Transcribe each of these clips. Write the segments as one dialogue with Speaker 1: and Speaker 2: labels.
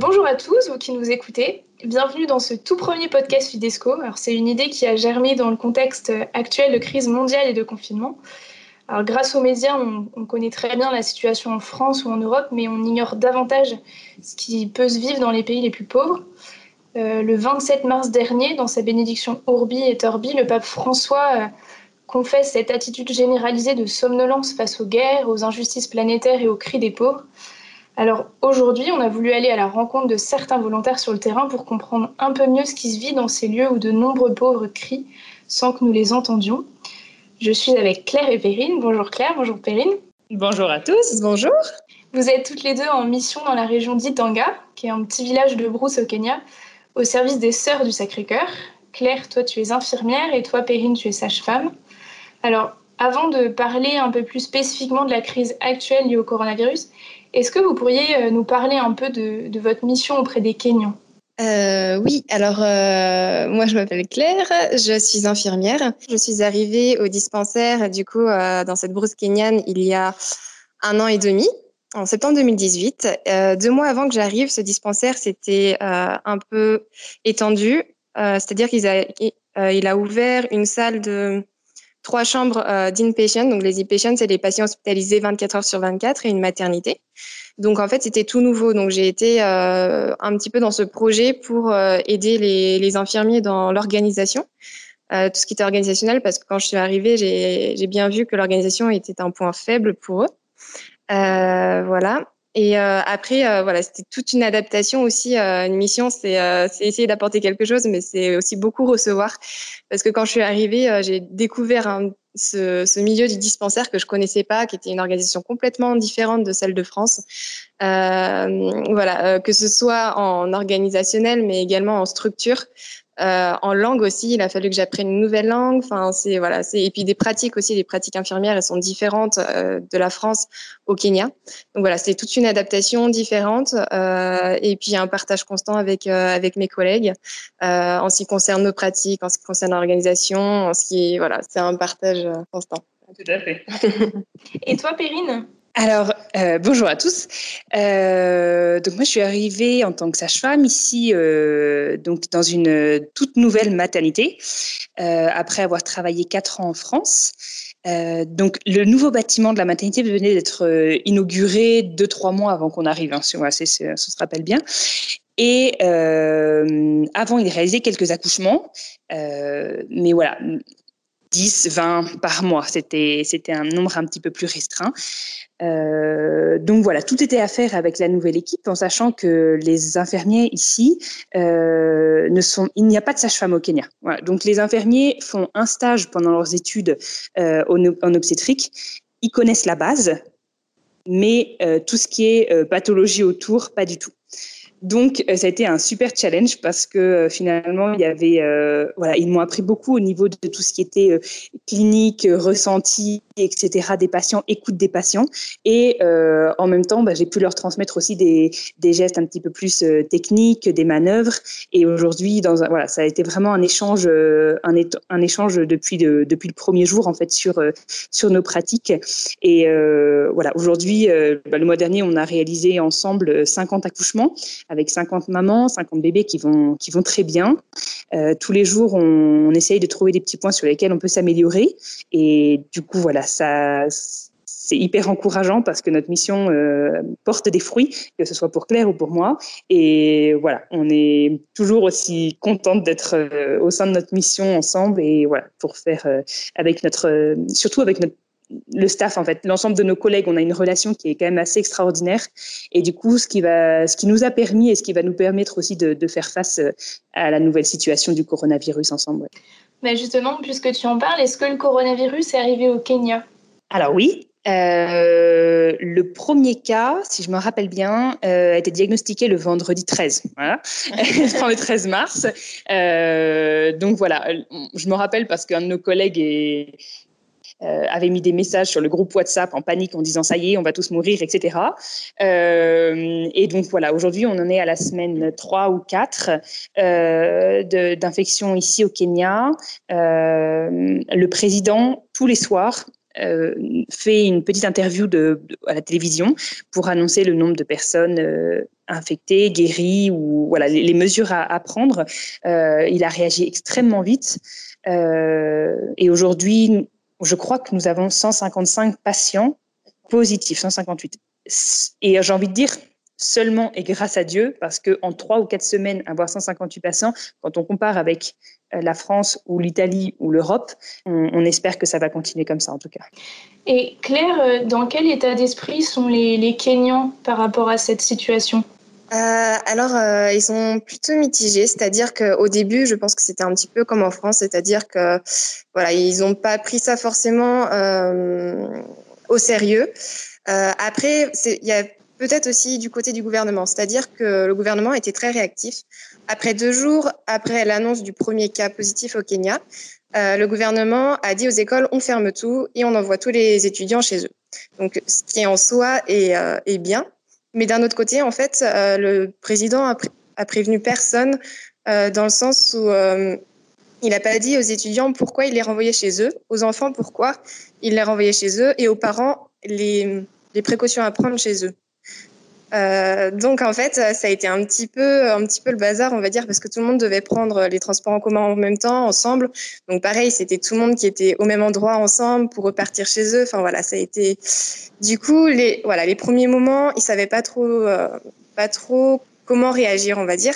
Speaker 1: bonjour à tous, vous qui nous écoutez. Bienvenue dans ce tout premier podcast Fidesco. C'est une idée qui a germé dans le contexte actuel de crise mondiale et de confinement. Alors, grâce aux médias, on, connaît très bien la situation en France ou en Europe, mais on ignore davantage ce qui peut se vivre dans les pays les plus pauvres. Euh, le 27 mars dernier, dans sa bénédiction Urbi et Orbi, le pape François euh, confesse cette attitude généralisée de somnolence face aux guerres, aux injustices planétaires et aux cris des pauvres. Alors aujourd'hui, on a voulu aller à la rencontre de certains volontaires sur le terrain pour comprendre un peu mieux ce qui se vit dans ces lieux où de nombreux pauvres crient sans que nous les entendions. Je suis avec Claire et Perrine. Bonjour Claire, bonjour Perrine.
Speaker 2: Bonjour à tous, bonjour.
Speaker 1: Vous êtes toutes les deux en mission dans la région d'Itanga, qui est un petit village de brousse au Kenya, au service des Sœurs du Sacré-Cœur. Claire, toi tu es infirmière et toi Perrine, tu es sage-femme. Alors, avant de parler un peu plus spécifiquement de la crise actuelle liée au coronavirus, est-ce que vous pourriez euh, nous parler un peu de, votre mission auprès des Kenyans?
Speaker 3: Euh, oui, alors euh, moi je m'appelle Claire, je suis infirmière. Je suis arrivée au dispensaire du coup dans cette brousse kenyane il y a un an et demi, en septembre 2018. deux mois avant que j'arrive, ce dispensaire s'était un peu étendu, c'est-à-dire qu'il a, ouvert une salle de trois chambres euh, d'inpatient. Donc, les inpatients, c'est les patients hospitalisés 24 heures sur 24 et une maternité. Donc, en fait, c'était tout nouveau. Donc, j'ai été euh, un petit peu dans ce projet pour euh, aider les, les, infirmiers dans l'organisation, euh, tout ce qui était organisationnel, parce que quand je suis arrivée, j'ai bien vu que l'organisation était un point faible pour eux. Euh, voilà. Et euh, après, euh, voilà, c'était toute une adaptation aussi. Euh, une mission, c'est essayer d'apporter quelque chose, mais c'est aussi beaucoup recevoir. Parce que quand je suis arrivée, j'ai découvert ce, ce, milieu du dispensaire que je connaissais pas, qui était une organisation complètement différente de celle de France. voilà, que ce soit en organisationnel, mais également en structure. Euh, en langue aussi, il a fallu que j'apprenne une nouvelle langue. Enfin, c'est voilà, c'est et puis des pratiques aussi, les pratiques infirmières, elles sont différentes euh, de la France au Kenya. Donc voilà, c'est toute une adaptation différente euh, et puis un partage constant avec avec mes collègues en ce qui concerne nos pratiques, en ce qui concerne l'organisation, en ce qui voilà, c'est un partage constant.
Speaker 2: Tout à fait.
Speaker 1: et toi, Perrine?
Speaker 2: Alors, euh, bonjour à tous. Euh, donc moi, je suis arrivée en tant que sage-femme ici, euh, donc dans une toute nouvelle maternité, après avoir travaillé quatre ans en France. donc, le nouveau bâtiment de la maternité venait d'être inauguré deux trois mois avant qu'on arrive. Hein, si on, se rappelle bien. Et avant, il réalisait quelques accouchements, mais voilà, 10, 20 par mois. C'était, c'était un nombre un petit peu plus restreint. Euh, donc voilà, tout était à faire avec la nouvelle équipe, en sachant que les infirmiers ici euh, ne sont, il n'y a pas de sage-femme au Kenya. Voilà, donc les infirmiers font un stage pendant leurs études euh, en, obstétrique. Ils connaissent la base, mais tout ce qui est pathologie autour, pas du tout. Donc, euh, ça a été un super challenge parce que euh, finalement, il y avait, euh, voilà, ils m'ont appris beaucoup au niveau de tout ce qui était clinique, ressenti, etc. des patients, écoute des patients. Et en même temps, bah, j'ai pu leur transmettre aussi des, des, gestes un petit peu plus techniques, des manœuvres. Et aujourd'hui, voilà, ça a été vraiment un échange, un, un échange depuis, de, depuis le premier jour en fait sur sur nos pratiques. Et voilà, aujourd'hui, bah, le mois dernier, on a réalisé ensemble 50 accouchements avec 50 mamans, 50 bébés qui vont, qui vont très bien. Euh, tous les jours, on, essaye de trouver des petits points sur lesquels on peut s'améliorer. Et du coup, voilà, ça, c'est hyper encourageant parce que notre mission euh, porte des fruits, que ce soit pour Claire ou pour moi. Et voilà, on est toujours aussi contente d'être euh, au sein de notre mission ensemble et voilà, pour faire avec notre, surtout avec notre le staff, en fait, l'ensemble de nos collègues, on a une relation qui est quand même assez extraordinaire. Et du coup, ce qui, va, ce qui nous a permis et ce qui va nous permettre aussi de, de faire face euh, à la nouvelle situation du coronavirus ensemble.
Speaker 1: Mais justement, puisque tu en parles, est-ce que le coronavirus est arrivé au Kenya?
Speaker 2: Alors oui. Euh, le premier cas, si je me rappelle bien, euh, a été diagnostiqué le vendredi 13, voilà, le 13 mars. Euh, donc voilà, je me rappelle parce qu'un de nos collègues est, avaient mis des messages sur le groupe WhatsApp en panique en disant ça y est, on va tous mourir, etc. et donc voilà, aujourd'hui, on en est à la semaine 3 ou 4 d'infection ici au Kenya. le président, tous les soirs, euh, fait une petite interview de, à la télévision pour annoncer le nombre de personnes euh, infectées, guéries ou voilà les, mesures à, prendre. Euh, il a réagi extrêmement vite et aujourd'hui, je crois que nous avons 155 patients positifs, 158. Et j'ai envie de dire seulement et grâce à Dieu, parce qu'en trois ou quatre semaines, avoir 158 patients, quand on compare avec euh, la France ou l'Italie ou l'Europe, on, espère que ça va continuer comme ça en tout cas.
Speaker 1: Et Claire, euh, dans quel état d'esprit sont les, les Kenyans par rapport à cette situation?
Speaker 3: Euh, alors, ils sont plutôt mitigés, c'est-à-dire qu'au début, je pense que c'était un petit peu comme en France, c'est-à-dire que voilà, ils n'ont pas pris ça forcément au sérieux. après, il y a peut-être aussi du côté du gouvernement. C'est-à-dire que le gouvernement était très réactif. Après deux jours après l'annonce du premier cas positif au Kenya, euh, le gouvernement a dit aux écoles on ferme tout et on envoie tous les étudiants chez eux. Donc, ce qui en soi est, euh, est bien. Mais d'un autre côté, en fait, euh, le président a, prévenu personne dans le sens où il n'a pas dit aux étudiants pourquoi il les renvoyait chez eux, aux enfants pourquoi il les renvoyait chez eux et aux parents les précautions à prendre chez eux. Euh, donc en fait, ça a été un petit peu, un petit peu le bazar, on va dire, parce que tout le monde devait prendre les transports en commun en même temps, ensemble. Donc pareil, c'était tout le monde qui était au même endroit ensemble pour repartir chez eux. Enfin voilà, ça a été. Du coup, les voilà, les premiers moments, ils savaient pas trop, euh, pas trop comment réagir, on va dire.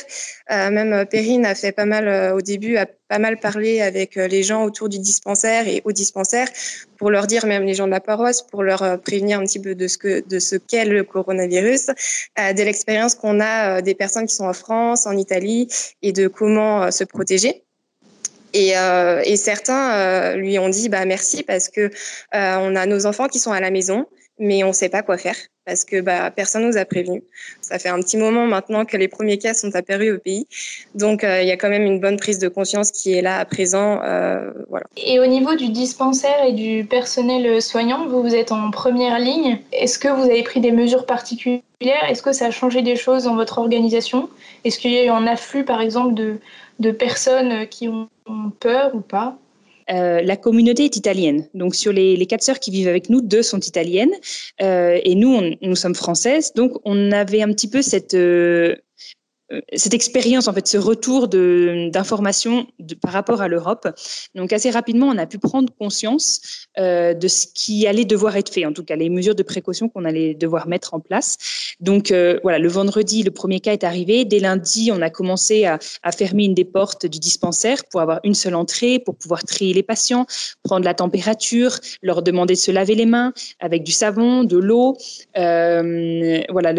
Speaker 3: Euh, même euh, Perrine a fait pas mal euh, au début, a pas mal parlé avec les gens autour du dispensaire et au dispensaire pour leur dire, même les gens de la paroisse, pour leur prévenir un petit peu de ce que de ce qu'est le coronavirus, de l'expérience qu'on a des personnes qui sont en France, en Italie et de comment se protéger. Et, et certains lui ont dit bah merci parce que on a nos enfants qui sont à la maison mais on ne sait pas quoi faire parce que bah, personne nous a prévenu. Ça fait un petit moment maintenant que les premiers cas sont apparus au pays, donc euh, il y a quand même une bonne prise de conscience qui est là à présent. Euh, voilà.
Speaker 1: Et au niveau du dispensaire et du personnel soignant, vous, vous êtes en première ligne. Est-ce que vous avez pris des mesures particulières? Est-ce que ça a changé des choses dans votre organisation? Est-ce qu'il y a eu un afflux, par exemple, de personnes qui ont peur ou pas?
Speaker 2: Euh, la communauté est italienne. Donc sur les, les, quatre sœurs qui vivent avec nous, deux sont italiennes euh, et nous, nous sommes françaises. Donc on avait un petit peu cette euh, cette expérience, en fait, ce retour d'informations par rapport à l'Europe. Donc, assez rapidement, on a pu prendre conscience euh, de ce qui allait devoir être fait, en tout cas, les mesures de précaution qu'on allait devoir mettre en place. Donc, euh, voilà, le vendredi, le premier cas est arrivé. Dès lundi, on a commencé à, fermer une des portes du dispensaire pour avoir une seule entrée, pour pouvoir trier les patients, prendre la température, leur demander de se laver les mains avec du savon, de l'eau. Euh, voilà,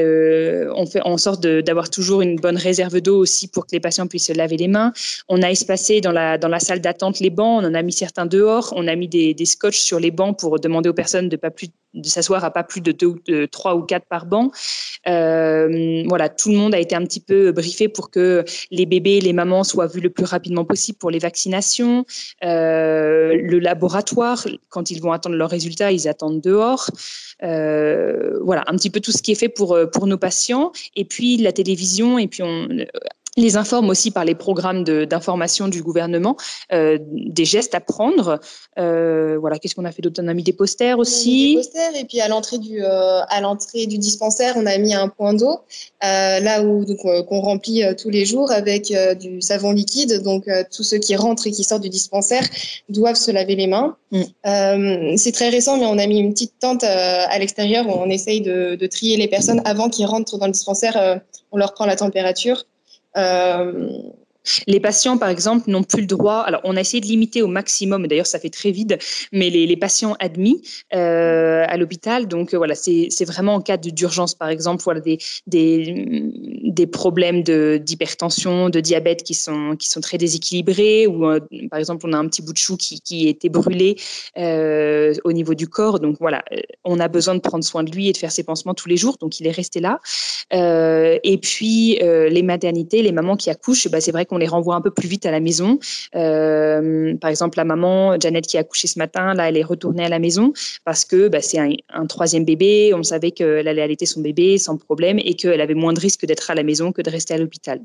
Speaker 2: on fait en sorte d'avoir toujours une bonne réserve d'eau aussi pour que les patients puissent se laver les mains. On a espacé dans la, dans la salle d'attente les bancs, on en a mis certains dehors, on a mis des, des scotch sur les bancs pour demander aux personnes de pas plus de s'asseoir à pas plus de deux, de trois ou quatre par banc. Euh, voilà, tout le monde a été un petit peu briefé pour que les bébés, les mamans soient vus le plus rapidement possible pour les vaccinations. Euh, le laboratoire, quand ils vont attendre leurs résultats, ils attendent dehors. Euh, voilà, un petit peu tout ce qui est fait pour pour nos patients. Et puis la télévision. Et puis on som les informe aussi par les programmes d'information du gouvernement euh, des gestes à prendre. Euh, voilà, qu'est-ce qu'on a fait d'autre? On a mis des posters aussi.
Speaker 3: Des posters et puis à l'entrée du euh, à l'entrée du dispensaire, on a mis un point d'eau là où donc qu'on remplit tous les jours avec du savon liquide. Donc tous ceux qui rentrent et qui sortent du dispensaire doivent se laver les mains. Mm. C'est très récent, mais on a mis une petite tente à l'extérieur où on essaye de, de, trier les personnes avant qu'ils rentrent dans le dispensaire. on leur prend la température.
Speaker 2: Euh, les patients, par exemple, n'ont plus le droit. Alors, on a essayé de limiter au maximum. D'ailleurs, ça fait très vide. Mais les, patients admis euh, à l'hôpital, donc euh, voilà, c'est vraiment en cas d'urgence, par exemple, voilà des des, des problèmes d'hypertension, de, diabète qui sont qui sont très déséquilibrés. Ou par exemple, on a un petit bout de chou qui qui était brûlé au niveau du corps. Donc voilà, on a besoin de prendre soin de lui et de faire ses pansements tous les jours. Donc il est resté là. et puis les maternités, les mamans qui accouchent, bah, c'est vrai qu'on qu'on les renvoie un peu plus vite à la maison. par exemple, la maman Janet qui a accouché ce matin, là, elle est retournée à la maison parce que bah, c'est un, troisième bébé. On savait qu'elle allait allaiter son bébé sans problème et qu'elle avait moins de risques d'être à la maison que de rester à l'hôpital.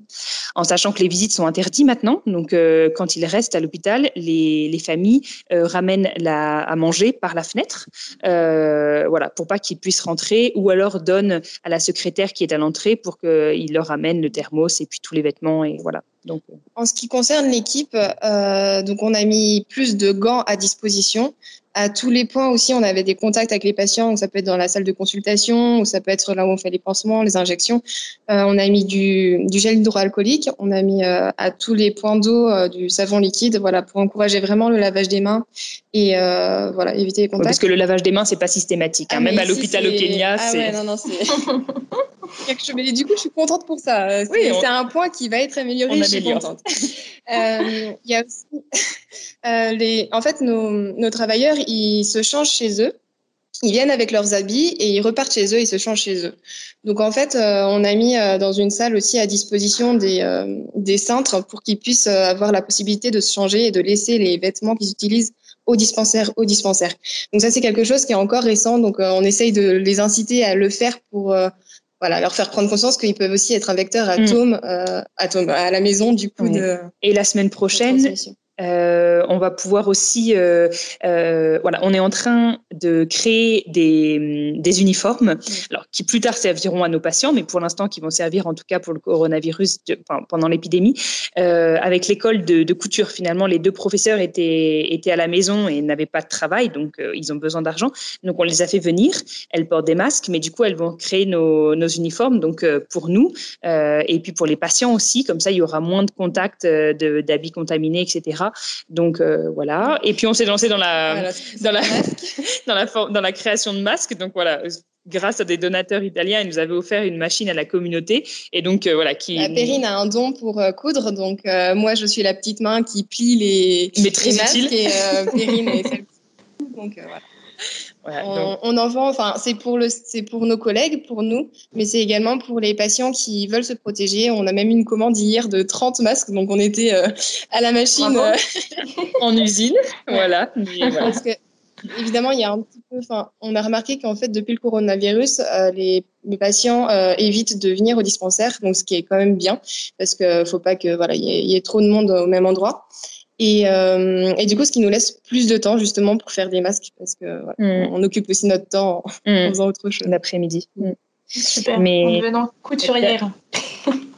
Speaker 2: En sachant que les visites sont interdites maintenant, donc quand il reste à l'hôpital, les, les, familles ramènent la, à manger par la fenêtre, voilà, pour pas qu'ils puissent rentrer, ou alors donnent à la secrétaire qui est à l'entrée pour qu'il leur amène le thermos et puis tous les vêtements et voilà.
Speaker 3: Euh. en ce qui concerne l'équipe, euh, donc on a mis plus de gants à disposition à tous les points aussi, on avait des contacts avec les patients. Ça peut être dans la salle de consultation, ou ça peut être là où on fait les pansements, les injections. Euh, on a mis du, du gel hydroalcoolique. On a mis euh, à tous les points d'eau euh, du savon liquide, voilà, pour encourager vraiment le lavage des mains et voilà, éviter les contacts.
Speaker 2: parce que le lavage des mains, c'est pas systématique. Hein. Ah, Même à l'hôpital au Kenya,
Speaker 3: ah, Ouais, non, non, c'est Mais du coup, je suis contente pour ça. C'est un point qui va être amélioré. je suis contente. Il y a aussi les, en fait, nos, nos travailleurs ils se changent chez eux. Ils viennent avec leurs habits et ils repartent chez eux, ils se changent chez eux. Donc en fait, euh, on a mis euh, dans une salle aussi à disposition des, euh, des cintres pour qu'ils puissent avoir la possibilité de se changer et de laisser les vêtements qu'ils utilisent au dispensaire, au dispensaire. Donc ça c'est quelque chose qui est encore récent, donc on essaye de les inciter à le faire pour voilà, leur faire prendre conscience qu'ils peuvent aussi être un vecteur atome, mm. atome à la maison du coup de.
Speaker 2: Et la semaine prochaine, euh, on va pouvoir aussi, euh, euh, voilà, on est en train de créer des, des uniformes, alors qui plus tard serviront à nos patients, mais pour l'instant qui vont servir en tout cas pour le coronavirus pendant l'épidémie. avec l'école de, de, couture, finalement, les deux professeurs étaient étaient à la maison et n'avaient pas de travail, donc ils ont besoin d'argent. Donc on les a fait venir. Elles portent des masques, mais du coup elles vont créer nos, nos uniformes, donc pour nous et puis pour les patients aussi. Comme ça, il y aura moins de contacts d'habits contaminés, etc. Donc euh, voilà. Et puis on s'est lancé dans la, dans, la, dans, la dans la création de masques. Donc voilà, grâce à des donateurs italiens, ils nous avaient offert une machine à la communauté. Et donc, euh, voilà. Qui...
Speaker 3: La Perrine a un don pour euh, coudre. Donc, moi, je suis la petite main qui plie les,
Speaker 2: Mais très
Speaker 3: masques. Et Perrine est celle qui Donc, voilà on, en vend, enfin, c'est pour, le, c'est pour nos collègues, pour nous, mais c'est également pour les patients qui veulent se protéger. On a même une commande hier de 30 masques, donc on était euh, à la machine. Euh,
Speaker 2: en usine, voilà.
Speaker 3: Parce que, évidemment, il y a un petit peu, enfin, on a remarqué qu'en fait, depuis le coronavirus, euh, les, les, patients évitent de venir au dispensaire, donc ce qui est quand même bien, parce qu'il faut pas que voilà, il y, ait trop de monde au même endroit. Et, euh, et, du coup, ce qui nous laisse plus de temps justement pour faire des masques parce que mm. on occupe aussi notre temps en, mm. faisant autre chose.
Speaker 2: L'après-midi.
Speaker 1: Mm. Super. Mais... En devenant couturière.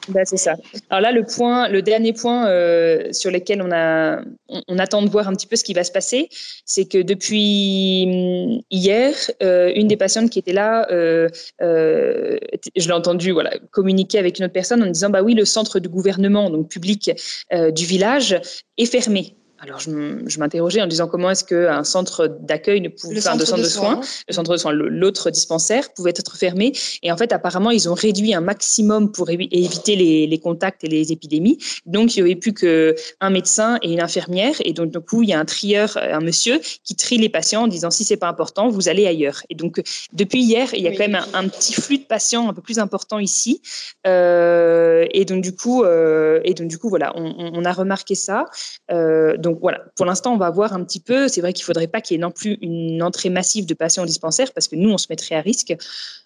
Speaker 2: Bah, c'est ça. Alors là, le dernier point euh, sur lequel on attend de voir un petit peu ce qui va se passer, c'est que depuis hum, hier, euh, une des patientes qui était là, euh, je l'ai entendu, voilà, communiquer avec une autre personne en disant, bah oui, le centre du gouvernement, donc public du village, est fermé. Alors, je m'interrogeais en disant comment est-ce qu'un centre d'accueil ne pouvait, enfin, de centre de, soins, le centre de soins, l'autre dispensaire pouvait être fermé. Et en fait, apparemment, ils ont réduit un maximum pour éviter les, les, contacts et les épidémies. Donc, il n'y avait plus qu'un médecin et une infirmière. Et donc, du coup, il y a un trieur, un monsieur, qui trie les patients en disant si c'est pas important, vous allez ailleurs. Et donc, depuis hier, il y a quand même un, petit flux de patients un peu plus important ici. Euh, et donc, du coup, euh, et donc, du coup, voilà, on, on a remarqué ça. Euh, donc, donc voilà, pour l'instant, on va voir un petit peu. C'est vrai qu'il ne faudrait pas qu'il y ait non plus une entrée massive de patients au dispensaire parce que nous, on se mettrait à risque.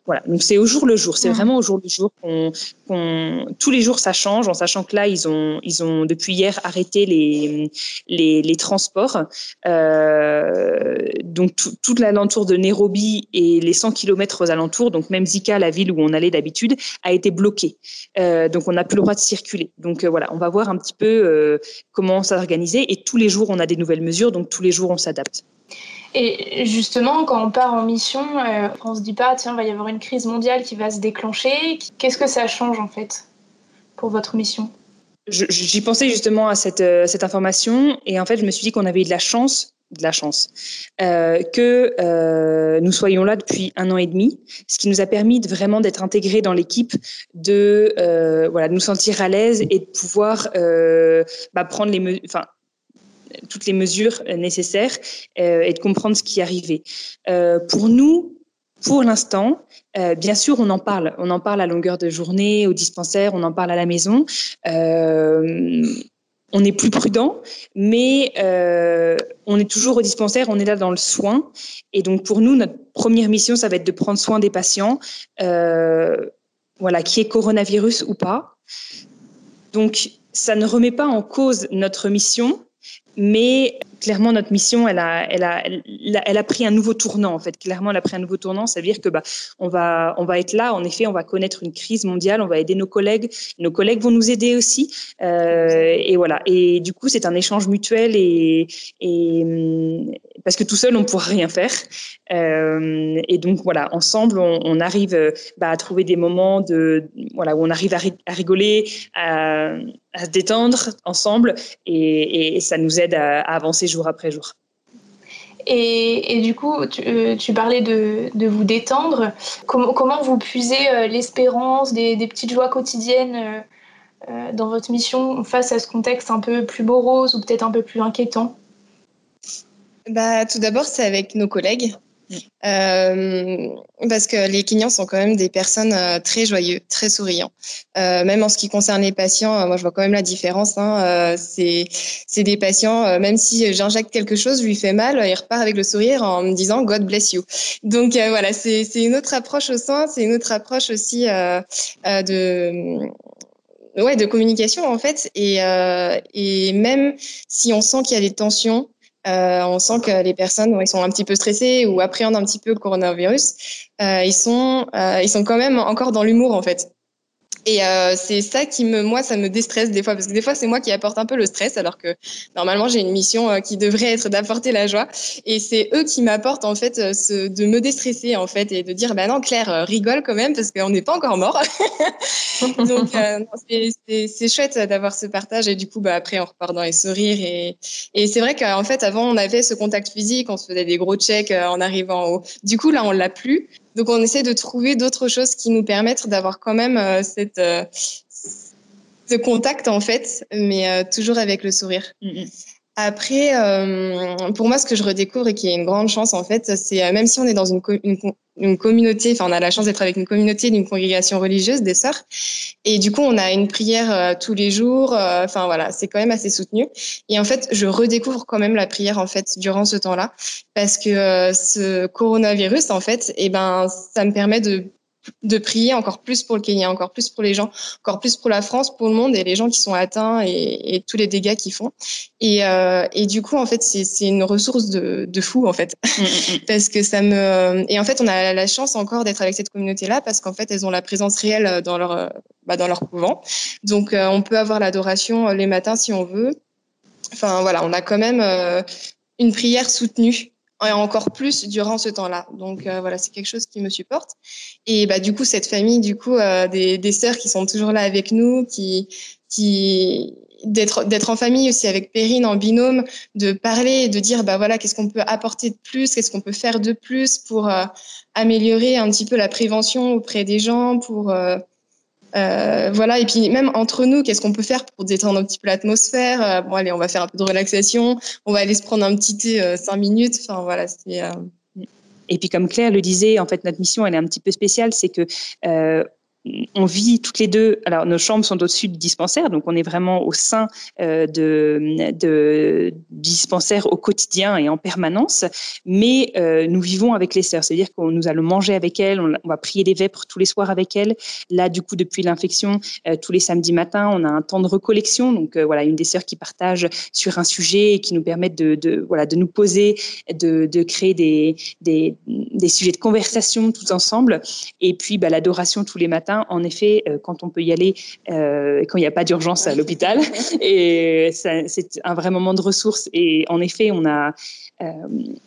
Speaker 2: Voilà, donc c'est au jour le jour. C'est vraiment au jour le jour qu'on, tous les jours ça change, en sachant que là ils ont, ils ont depuis hier arrêté les les, les transports. Euh, donc tout, toute l'alentour de Nairobi et les 100 km aux alentours, donc même Zika, la ville où on allait d'habitude, a été bloqué. Euh, donc on n'a plus le droit de circuler. Donc euh, voilà, on va voir un petit peu euh, comment s'organiser et tous les jours on a des nouvelles mesures, donc tous les jours on s'adapte.
Speaker 1: Et justement, quand on part en mission, euh, on se dit pas, tiens, il va y avoir une crise mondiale qui va se déclencher. Qu'est-ce que ça change en fait pour votre mission?
Speaker 2: J'y pensais justement à cette, euh, cette information et en fait, je me suis dit qu'on avait eu de la chance de la chance, euh, que euh, nous soyons là depuis un an et demi, ce qui nous a permis de vraiment d'être intégrés dans l'équipe, de euh, voilà, de nous sentir à l'aise et de pouvoir bah, prendre les, enfin, toutes les mesures nécessaires euh, et de comprendre ce qui arrivait. Euh, pour nous, pour l'instant, euh, bien sûr, on en parle. On en parle à longueur de journée, au dispensaire, on en parle à la maison. Euh, on est plus prudent, mais euh, on est toujours au dispensaire, on est là dans le soin. Et donc, pour nous, notre première mission, ça va être de prendre soin des patients, voilà, qui est coronavirus ou pas. Donc, ça ne remet pas en cause notre mission, mais clairement, notre mission, elle a, elle, a, elle, a, pris un nouveau tournant, en fait. Clairement, elle a pris un nouveau tournant. Ça veut dire que bah, va, on va être là, en effet, on va connaître une crise mondiale, on va aider nos collègues. Nos collègues vont nous aider aussi. Euh, et voilà. Et du coup, c'est un échange mutuel et, hum, parce que tout seul, on ne pourra rien faire. Euh, et donc, voilà, ensemble, on, arrive bah, à trouver des moments de, voilà, où on arrive à, rigoler, à, se détendre ensemble et, ça nous aide à avancer jour après jour.
Speaker 1: Et, du coup, tu, euh, parlais de, vous détendre. Comment, comment vous puisez euh, l'espérance, des, petites joies quotidiennes euh, dans votre mission face à ce contexte un peu plus morose ou peut-être un peu plus inquiétant?
Speaker 3: Bah, Tout d'abord, c'est avec nos collègues. Euh, parce que les clients sont quand même des personnes euh, très joyeux, très souriants. Euh, même en ce qui concerne les patients, moi je vois quand même la différence. Hein, c'est des patients, même si j'injecte quelque chose, lui fait mal, il repart avec le sourire en me disant God bless you. Donc voilà, c'est une autre approche au sein, c'est une autre approche aussi de ouais, de communication en fait. Et, et même si on sent qu'il y a des tensions, euh, on sent que les personnes, ils sont un petit peu stressées ou appréhendent un petit peu le coronavirus. Euh, ils sont, euh, ils sont quand même encore dans l'humour en fait. Et euh, c'est ça qui me, moi, ça me déstresse des fois, parce que des fois, c'est moi qui apporte un peu le stress, alors que normalement, j'ai une mission euh, qui devrait être d'apporter la joie. Et c'est eux qui m'apportent, en fait, euh, ce, de me déstresser, en fait, et de dire, bah non, Claire, rigole quand même, parce qu'on n'est pas encore mort. Donc, c'est chouette d'avoir ce partage. Et du coup, bah, après, on repart dans les sourires. Et, et c'est vrai qu'en fait, avant, on avait ce contact physique, on se faisait des gros checks en arrivant au. Du coup, là, on l'a plus. Donc on essaie de trouver d'autres choses qui nous permettent d'avoir quand même euh, cette, euh, ce contact en fait, mais euh, toujours avec le sourire. Mm, mm. Après, pour moi, ce que je redécouvre et qui est une grande chance en fait, c'est même si on est dans une, une, une communauté, enfin on a la chance d'être avec une communauté d'une congrégation religieuse des sœurs, et du coup on a une prière tous les jours. Enfin voilà, c'est quand même assez soutenu. Et en fait, je redécouvre quand même la prière en fait durant ce temps-là, parce que ce coronavirus en fait, eh ben ça me permet de de prier encore plus pour le Kenya, encore plus pour les gens, encore plus pour la France, pour le monde et les gens qui sont atteints et, tous les dégâts qu'ils font. Et, euh, et, du coup, en fait, c'est une ressource de, de, fou, en fait. Mm, mm, mm. parce que ça me. Et en fait, on a la chance encore d'être avec cette communauté-là parce qu'en fait, elles ont la présence réelle dans leur, bah, dans leur couvent. Donc, euh, on peut avoir l'adoration les matins si on veut. Enfin, voilà, on a quand même euh, une prière soutenue et encore plus durant ce temps-là. Donc euh, voilà, c'est quelque chose qui me supporte. Et bah du coup cette famille, du coup euh, des, des sœurs qui sont toujours là avec nous, qui qui d'être d'être en famille aussi avec Perrine en binôme, de parler, de dire bah voilà qu'est-ce qu'on peut apporter de plus, qu'est-ce qu'on peut faire de plus pour euh, améliorer un petit peu la prévention auprès des gens, pour euh, voilà, et puis même entre nous, qu'est-ce qu'on peut faire pour détendre un petit peu l'atmosphère? Euh, Bon, allez, on va faire un peu de relaxation, on va aller se prendre un petit thé euh, cinq minutes. Enfin, voilà, c'est.
Speaker 2: Et puis, comme Claire le disait, en fait, notre mission, elle est un petit peu spéciale, c'est que on vit toutes les deux. Alors, nos chambres sont au-dessus du dispensaire, donc on est vraiment au sein euh, de, dispensaire au quotidien et en permanence. Mais euh, nous vivons avec les sœurs, c'est-à-dire qu'on nous allons manger avec elles, on, va prier les vêpres tous les soirs avec elles. Là, du coup, depuis l'infection, euh, tous les samedis matins, on a un temps de recollection. Donc, voilà, une des sœurs qui partage sur un sujet et qui nous permettent de, voilà, de nous poser, de, de créer des, des, des, sujets de conversation tous ensemble. Et puis, bah, l'adoration tous les matins en effet, euh, quand on peut y aller, euh, quand il n'y a pas d'urgence à l'hôpital. Et c'est un vrai moment de ressources. Et en effet, on a, euh,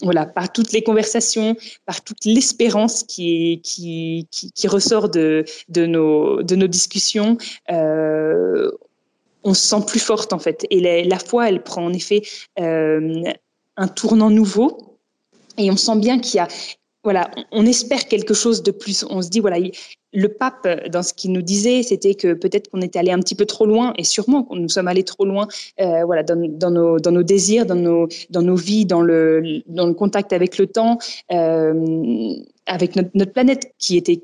Speaker 2: voilà, par toutes les conversations, par toute l'espérance qui, qui, qui, ressort de, de, nos, de nos discussions, on se sent plus forte en fait. Et la, la foi, elle prend en effet un tournant nouveau. Et on sent bien qu'il y a voilà, on espère quelque chose de plus. On se dit, voilà, le pape, dans ce qu'il nous disait, c'était que peut-être qu'on était allé un petit peu trop loin, et sûrement qu'on nous sommes allés trop loin, euh, voilà, dans, nos, dans nos désirs, dans nos, dans nos vies, dans le, dans le contact avec le temps, euh, avec notre, planète qui était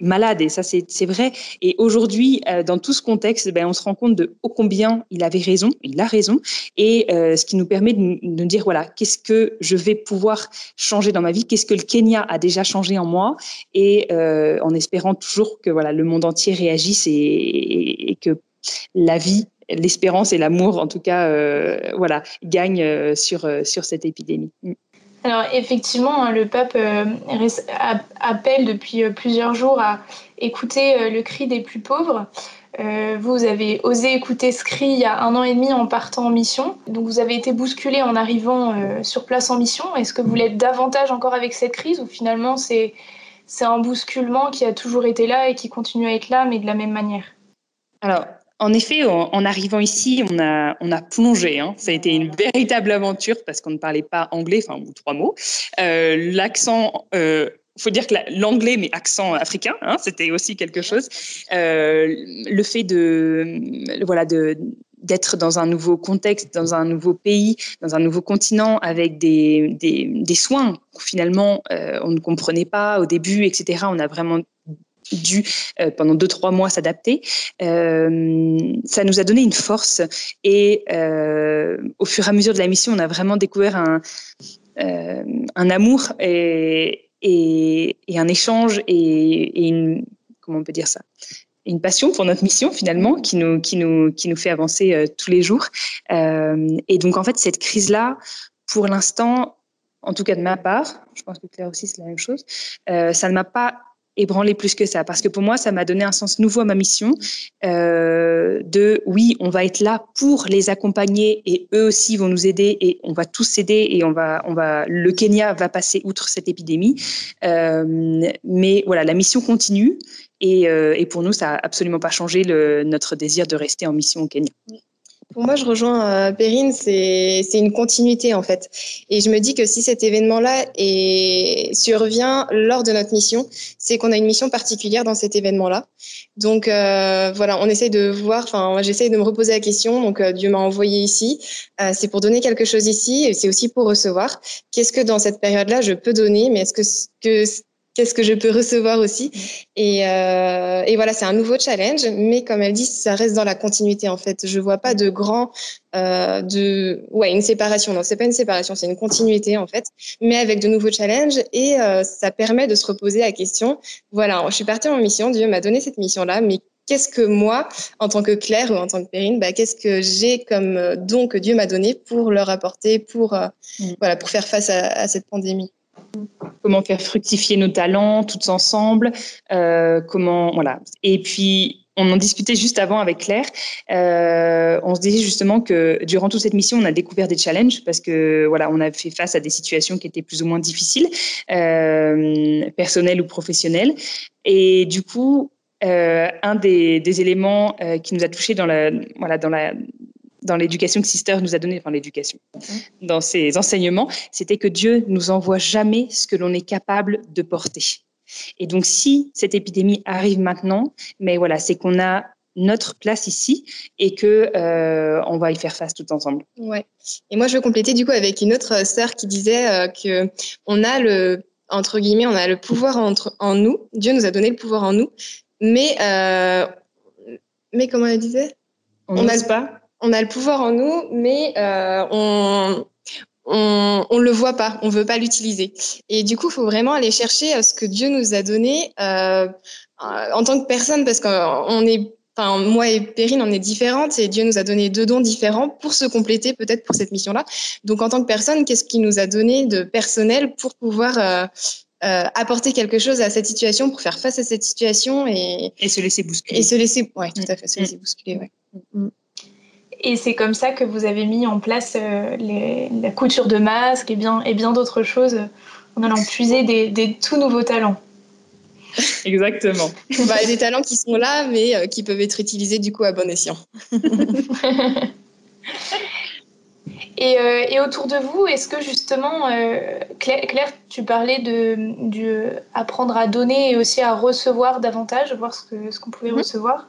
Speaker 2: malade et ça c'est vrai. Et aujourd'hui, euh, dans tout ce contexte, ben, on se rend compte de ô combien il avait raison, il a raison, et euh, ce qui nous permet de, de dire voilà, qu'est-ce que je vais pouvoir changer dans ma vie, qu'est-ce que le Kenya a déjà changé en moi, et euh, en espérant toujours que voilà le monde entier réagisse et, que la vie l'espérance et l'amour, en tout cas, voilà, gagnent sur, sur cette épidémie.
Speaker 1: Alors effectivement, hein, le pape euh, appelle depuis euh, plusieurs jours à écouter euh, le cri des plus pauvres. vous avez osé écouter ce cri il y a un an et demi en partant en mission. Donc vous avez été bousculé en arrivant sur place en mission. Est-ce que vous l'êtes davantage encore avec cette crise ou finalement c'est un bousculement qui a toujours été là et qui continue à être là, mais de la même manière?
Speaker 2: Alors, en effet, en, arrivant ici, on a, on a plongé. Hein. Ça a été une véritable aventure parce qu'on ne parlait pas anglais, enfin, ou trois mots. Euh, L'accent. Euh, faut dire que l'anglais, mais accent africain, hein, c'était aussi quelque chose. Euh, le fait de, voilà, de d'être dans un nouveau contexte, dans un nouveau pays, dans un nouveau continent, avec des, des, des soins finalement euh, on ne comprenait pas au début, etc. On a vraiment dû euh, pendant deux trois mois s'adapter. Euh, ça nous a donné une force et euh, au fur et à mesure de la mission, on a vraiment découvert un, un amour et, et, un échange et, une comment on peut dire ça une passion pour notre mission finalement qui nous qui nous qui nous fait avancer tous les jours. et donc en fait cette crise là, pour l'instant, en tout cas de ma part, je pense que Claire aussi c'est la même chose, ça ne m'a pas ébranler plus que ça. Parce que pour moi, ça m'a donné un sens nouveau à ma mission euh, de oui, on va être là pour les accompagner et eux aussi vont nous aider et on va tous aider et on va, on va, le Kenya va passer outre cette épidémie. Euh, mais voilà, la mission continue et, euh, et, pour nous, ça n'a absolument pas changé notre désir de rester en mission au Kenya.
Speaker 3: Pour moi, je rejoins euh, Perrine, c'est une continuité en fait. Et je me dis que si cet événement-là survient lors de notre mission, c'est qu'on a une mission particulière dans cet événement-là. Donc euh, voilà, on essaie de voir, enfin moi j'essaie de me reposer la question, donc euh, Dieu m'a envoyé ici, euh, c'est pour donner quelque chose ici, et c'est aussi pour recevoir. Qu'est-ce que dans cette période-là je peux donner, mais est-ce que, que qu'est-ce que je peux recevoir aussi. Et, euh, et voilà, c'est un nouveau challenge, mais comme elle dit, ça reste dans la continuité en fait. Je vois pas de grand, euh, de, ouais, une séparation. Non, c'est pas une séparation, c'est une continuité en fait, mais avec de nouveaux challenges et euh, ça permet de se reposer la question. Voilà, je suis partie en mission, Dieu m'a donné cette mission-là, mais qu'est-ce que moi, en tant que Claire ou en tant que Perrine, bah, qu'est-ce que j'ai comme euh, don que Dieu m'a donné pour leur apporter, pour, euh, mm. voilà, pour faire face à, à cette pandémie?
Speaker 2: Comment faire fructifier nos talents tous ensemble, euh, comment voilà. Et puis on en discutait juste avant avec Claire. Euh, on se disait justement que durant toute cette mission, on a découvert des challenges parce que voilà, on a fait face à des situations qui étaient plus ou moins difficiles, euh, personnelles ou professionnelles. Et du coup, un des, des éléments qui nous a touchés dans la voilà dans la dans l'éducation que Sister nous a donné, enfin l'éducation, mmh. dans ses enseignements, c'était que Dieu nous envoie jamais ce que l'on est capable de porter. Et donc, si cette épidémie arrive maintenant, mais voilà, c'est qu'on a notre place ici et que euh, on va y faire face tout ensemble.
Speaker 3: Ouais. Et moi, je veux compléter du coup avec une autre sœur qui disait euh, que on a le entre guillemets, on a le pouvoir entre en nous. Dieu nous a donné le pouvoir en nous, mais euh, mais comment elle disait?
Speaker 2: On n'a pas
Speaker 3: on a le pouvoir en nous, mais euh, on on, on le voit pas, on veut pas l'utiliser. Et du coup, il faut vraiment aller chercher euh, ce que Dieu nous a donné euh, en tant que personne, parce qu'on est, enfin moi et Perrine, on est différentes et Dieu nous a donné deux dons différents pour se compléter peut-être pour cette mission-là. Donc en tant que personne, qu'est-ce qu'il nous a donné de personnel pour pouvoir euh, euh, apporter quelque chose à cette situation, pour faire face à cette situation et
Speaker 2: et se laisser bousculer.
Speaker 3: Et se laisser, ouais, tout à fait, se laisser bousculer, ouais.
Speaker 1: Et c'est comme ça que vous avez mis en place euh, la couture de masques et bien, et bien d'autres choses en allant puiser des, tout nouveaux talents.
Speaker 2: Exactement.
Speaker 3: Bah, des talents qui sont là, mais euh, qui peuvent être utilisés du coup à bon escient.
Speaker 1: Et, et, autour de vous, est-ce que justement, Claire, tu parlais de, de, apprendre à donner et aussi à recevoir davantage, voir ce qu'on ce qu'on pouvait mm-hmm. recevoir.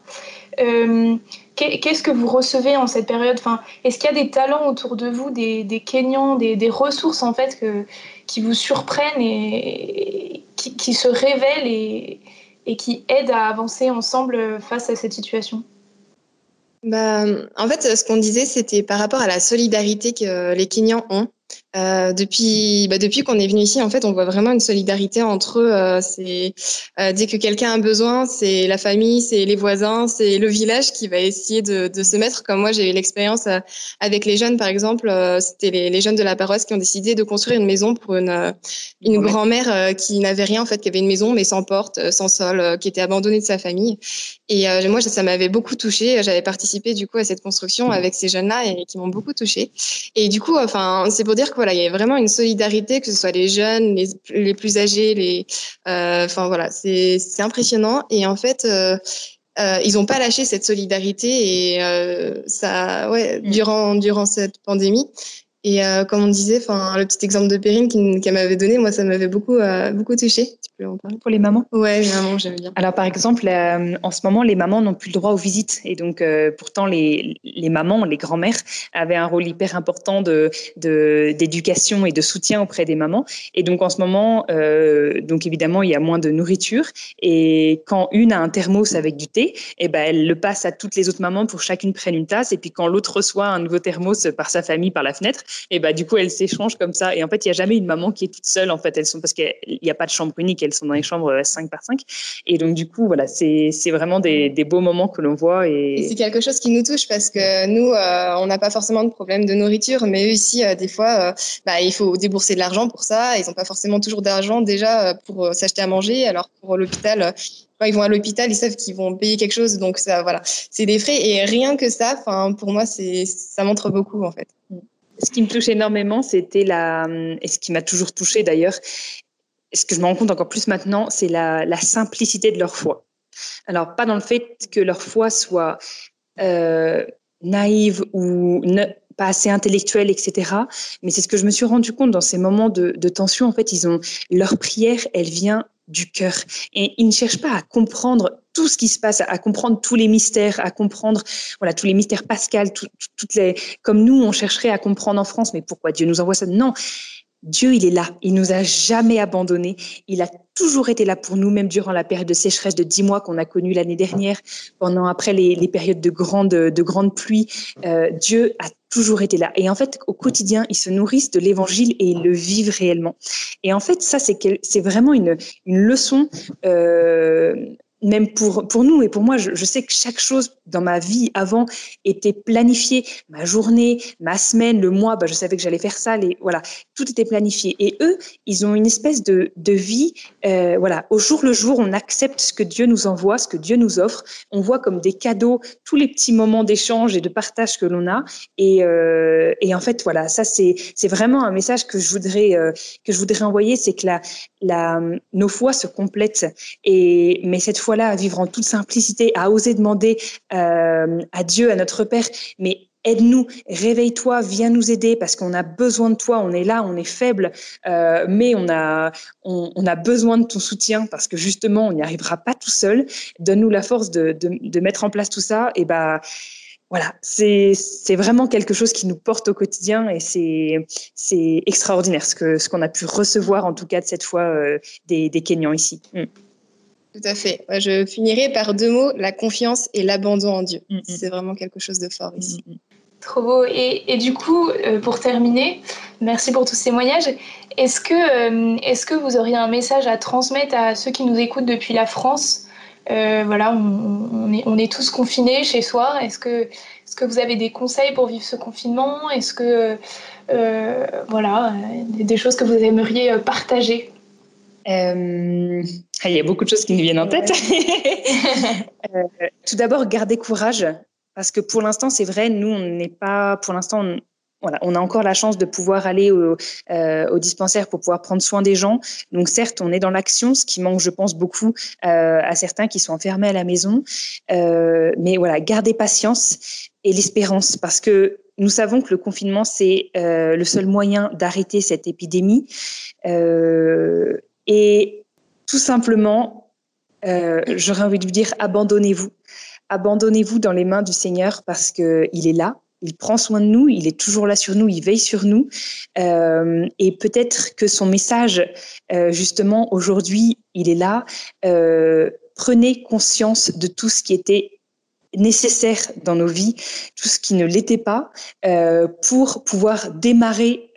Speaker 1: Qu'est-ce que vous recevez en cette période? Enfin, Est-ce qu'il y a des talents autour de vous, des, des Kenyans, des, des, ressources en fait que, qui vous surprennent et, qui, qui, se révèlent et, et qui aident à avancer ensemble face à cette situation?
Speaker 3: Bah, en fait, ce qu'on disait, c'était par rapport à la solidarité que les Kenyans ont. Euh, depuis bah, depuis qu'on est venu ici, en fait, on voit vraiment une solidarité entre eux. Euh, c'est euh, dès que quelqu'un a besoin, c'est la famille, c'est les voisins, c'est le village qui va essayer de, de se mettre. Comme moi, j'ai eu l'expérience euh, avec les jeunes, par exemple. Euh, c'était les, les, jeunes de la paroisse qui ont décidé de construire une maison pour une une grand-mère qui n'avait rien en fait, qui avait une maison mais sans porte, sans sol, qui était abandonnée de sa famille. Et moi, ça m'avait beaucoup touchée. J'avais participé du coup à cette construction avec ces jeunes-là et qui m'ont beaucoup touchée. Et du coup, enfin, c'est pour dire que voilà, il y a vraiment une solidarité, que ce soit les jeunes, les, les plus âgés, les, euh, enfin voilà, c'est impressionnant. Et en fait, euh, euh, ils n'ont pas lâché cette solidarité et euh, ça, ouais, mm. durant durant cette pandémie. Et euh, comme on disait, enfin, le petit exemple de Perrine qu'elle m'avait donné, moi, ça m'avait beaucoup, euh, beaucoup touché. Tu
Speaker 2: peux en parler Pour les mamans?
Speaker 3: Ouais, les mamans, j'aime bien.
Speaker 2: Alors, par exemple, euh, en ce moment, les mamans n'ont plus le droit aux visites. Et donc, euh, pourtant, les, les mamans, les grands-mères avaient un rôle hyper important de, d'éducation et de soutien auprès des mamans. Et donc, en ce moment, euh, donc évidemment, il y a moins de nourriture. Et quand une a un thermos avec du thé, et eh ben, elle le passe à toutes les autres mamans pour chacune prenne une tasse. Et puis, quand l'autre reçoit un nouveau thermos par sa famille, par la fenêtre, et bah du coup elles s'échangent comme ça. Et en fait, il y a jamais une maman qui est toute seule. En fait, elles sont parce qu'il n'y a pas de chambre unique, elles sont dans les chambres 5 euh, par 5. Et donc du coup, voilà, c'est c'est vraiment des, des beaux moments que l'on voit. Et,
Speaker 3: et c'est quelque chose qui nous touche parce que nous, euh, on n'a pas forcément de problème de nourriture, mais eux ici, euh, des fois, bah, il faut débourser de l'argent pour ça. Ils n'ont pas forcément toujours d'argent déjà pour s'acheter à manger. Alors pour l'hôpital, quand ils vont à l'hôpital, ils savent qu'ils vont payer quelque chose, donc ça, voilà, c'est des frais et rien que ça, pour moi, c'est, ça montre beaucoup en fait.
Speaker 2: Ce qui me touche énormément, c'était la, et ce qui m'a toujours touché d'ailleurs, ce que je me rends compte encore plus maintenant, c'est la, simplicité de leur foi. Alors, pas dans le fait que leur foi soit euh, naïve ou pas assez intellectuelle, etc. Mais c'est ce que je me suis rendu compte dans ces moments de, tension. En fait, ils ont leur prière, elle vient du cœur. Et ils ne cherchent pas à comprendre tout ce qui se passe, à comprendre tous les mystères, à comprendre voilà tous les mystères pascal, toutes les comme nous on chercherait à comprendre en France. Mais pourquoi Dieu nous envoie ça? Non, Dieu, il est là. Il nous a jamais abandonnés. Il a toujours été là pour nous, même durant la période de sécheresse de dix mois qu'on a connue l'année dernière, pendant après les, les, périodes de grande, de grande pluie. Euh, Dieu a toujours été là. Et en fait, au quotidien, ils se nourrissent de l'évangile et ils le vivent réellement. Et en fait, ça, c'est c'est vraiment une, une leçon euh, même pour, pour nous et pour moi, je, sais que chaque chose dans ma vie avant était planifiée. Ma journée, ma semaine, le mois, bah, je savais que j'allais faire ça. Les, voilà, tout était planifié. Et eux, ils ont une espèce de, de vie. Euh, voilà, au jour le jour, on accepte ce que Dieu nous envoie, ce que Dieu nous offre. On voit comme des cadeaux tous les petits moments d'échange et de partage que l'on a. Et, euh, et en fait, voilà, ça c'est vraiment un message que je voudrais euh, que je voudrais envoyer, c'est que la, la nos foi se complètent. Et mais cette fois là à vivre en toute simplicité, à oser demander euh, à Dieu, à notre Père, mais aide-nous, réveille-toi, viens nous aider parce qu'on a besoin de toi, on est là, on est faible, euh, mais on a, besoin de ton soutien parce que justement, on n'y arrivera pas tout seul. Donne-nous la force de, mettre en place tout ça. Et bah, voilà, c'est vraiment quelque chose qui nous porte au quotidien et c'est extraordinaire ce qu'on ce qu'on a pu recevoir en tout cas de cette fois euh, des, des Kenyans ici. Mm.
Speaker 3: Tout à fait. Je finirai par deux mots, la confiance et l'abandon en Dieu. Mm, mm. C'est vraiment quelque chose de fort ici. Mm,
Speaker 1: Trop beau. Et, et, du coup, euh, pour terminer, merci pour tous ces témoignages. Est-ce que, euh, est que vous auriez un message à transmettre à ceux qui nous écoutent depuis la France? Euh, Voilà, on, on, est, on, est, tous confinés chez soi. Est-ce que, est que vous avez des conseils pour vivre ce confinement? Est-ce que, euh, voilà, des, des choses que vous aimeriez partager?
Speaker 2: Euh, il y a beaucoup de choses qui nous viennent en tête. euh, tout d'abord, garder courage, parce que pour l'instant, c'est vrai, nous, on n'est pas, pour l'instant, on, voilà, on a encore la chance de pouvoir aller au, euh, au, dispensaire pour pouvoir prendre soin des gens. Donc certes, on est dans l'action, ce qui manque, je pense, beaucoup euh, à certains qui sont enfermés à la maison. Euh, mais voilà, garder patience et l'espérance, parce que nous savons que le confinement, c'est le seul moyen d'arrêter cette épidémie. et tout simplement, j'aurais envie de vous dire, abandonnez-vous. Abandonnez-vous dans les mains du Seigneur parce qu'il est là, il prend soin de nous, il est toujours là sur nous, il veille sur nous. Euh, et peut-être que son message, euh, justement, aujourd'hui, il est là. Euh, prenez conscience de tout ce qui était nécessaire dans nos vies, tout ce qui ne l'était pas, pour pouvoir démarrer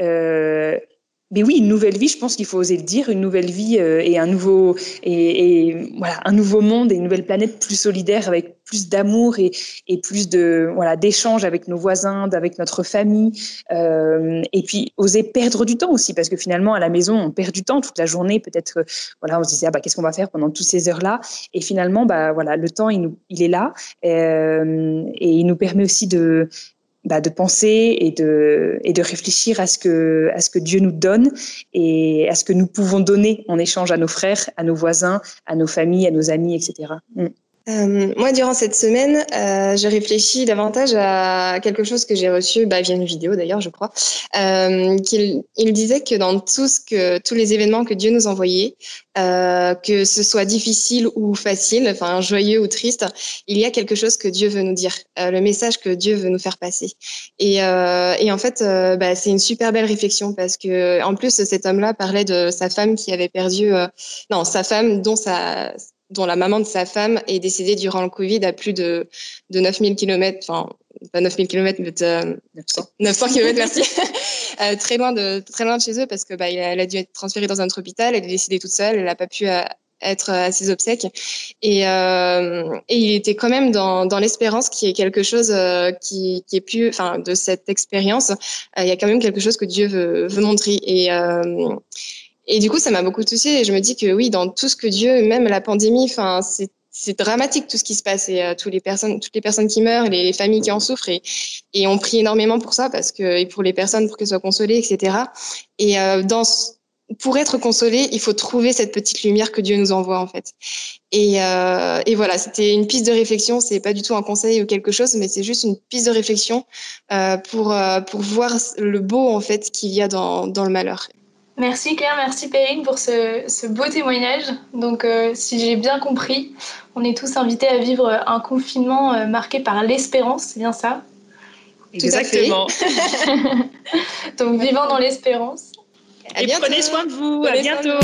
Speaker 2: mais oui, une nouvelle vie, je pense qu'il faut oser le dire, une nouvelle vie euh, et un nouveau et, et, voilà un nouveau monde et une nouvelle planète plus solidaire avec plus d'amour et, et, plus de voilà d'échanges avec nos voisins, avec notre famille euh, et puis oser perdre du temps aussi parce que finalement à la maison on perd du temps toute la journée peut-être voilà on se disait ah bah qu'est-ce qu'on va faire pendant toutes ces heures là et finalement bah voilà le temps il, nous, il est là euh, et il nous permet aussi de bah, de penser et de, et de réfléchir à ce, que, à ce que Dieu nous donne et à ce que nous pouvons donner en échange à nos frères, à nos voisins, à nos familles, à nos amis, etc.
Speaker 3: Euh, moi, durant cette semaine, euh, je réfléchis davantage à quelque chose que j'ai reçu bah, via une vidéo d'ailleurs, je crois. Euh, qu'il il disait que dans tout ce que tous les événements que Dieu nous envoyait, euh, que ce soit difficile ou facile, enfin joyeux ou triste, il y a quelque chose que Dieu veut nous dire, euh, le message que Dieu veut nous faire passer. Et, et en fait, bah, c'est une super belle réflexion parce que en plus cet homme-là parlait de sa femme qui avait perdu, non, sa femme dont sa dont la maman de sa femme est décédée durant le Covid à plus de, de 9000 km, enfin, pas 9000 km, mais de, 900. 900 km, merci. euh, très loin de, très loin de chez eux parce que, bah, elle a dû être transférée dans un autre hôpital, elle est décédée toute seule, elle n'a pas pu euh, être à ses obsèques. Et, euh, et il était quand même dans, dans l'espérance qui est quelque chose euh, qui, qui est plus, enfin, de cette expérience, il y a quand même quelque chose que Dieu veut, veut montrer. Et, et du coup, ça m'a beaucoup touchée et je me dis que oui, dans tout ce que Dieu, même la pandémie, enfin, c'est c'est dramatique tout ce qui se passe et euh, toutes les personnes toutes les personnes qui meurent les, les, familles qui en souffrent et, et on prie énormément pour ça parce que et pour les personnes pour qu'elles soient consolées etc et euh, dans pour être consolé il faut trouver cette petite lumière que Dieu nous envoie en fait. Et, euh, et voilà c'était une piste de réflexion. C'est pas du tout un conseil ou quelque chose mais c'est juste une piste de réflexion euh, pour euh, pour voir le beau en fait qu'il y a dans dans le malheur
Speaker 1: Merci Claire, merci Perrine pour ce, ce beau témoignage. Donc, euh, si j'ai bien compris, on est tous invités à vivre un confinement euh, marqué par l'espérance, c'est bien ça?
Speaker 2: Exactement.
Speaker 1: Donc, vivant dans l'espérance.
Speaker 2: Et prenez soin de vous. À bientôt.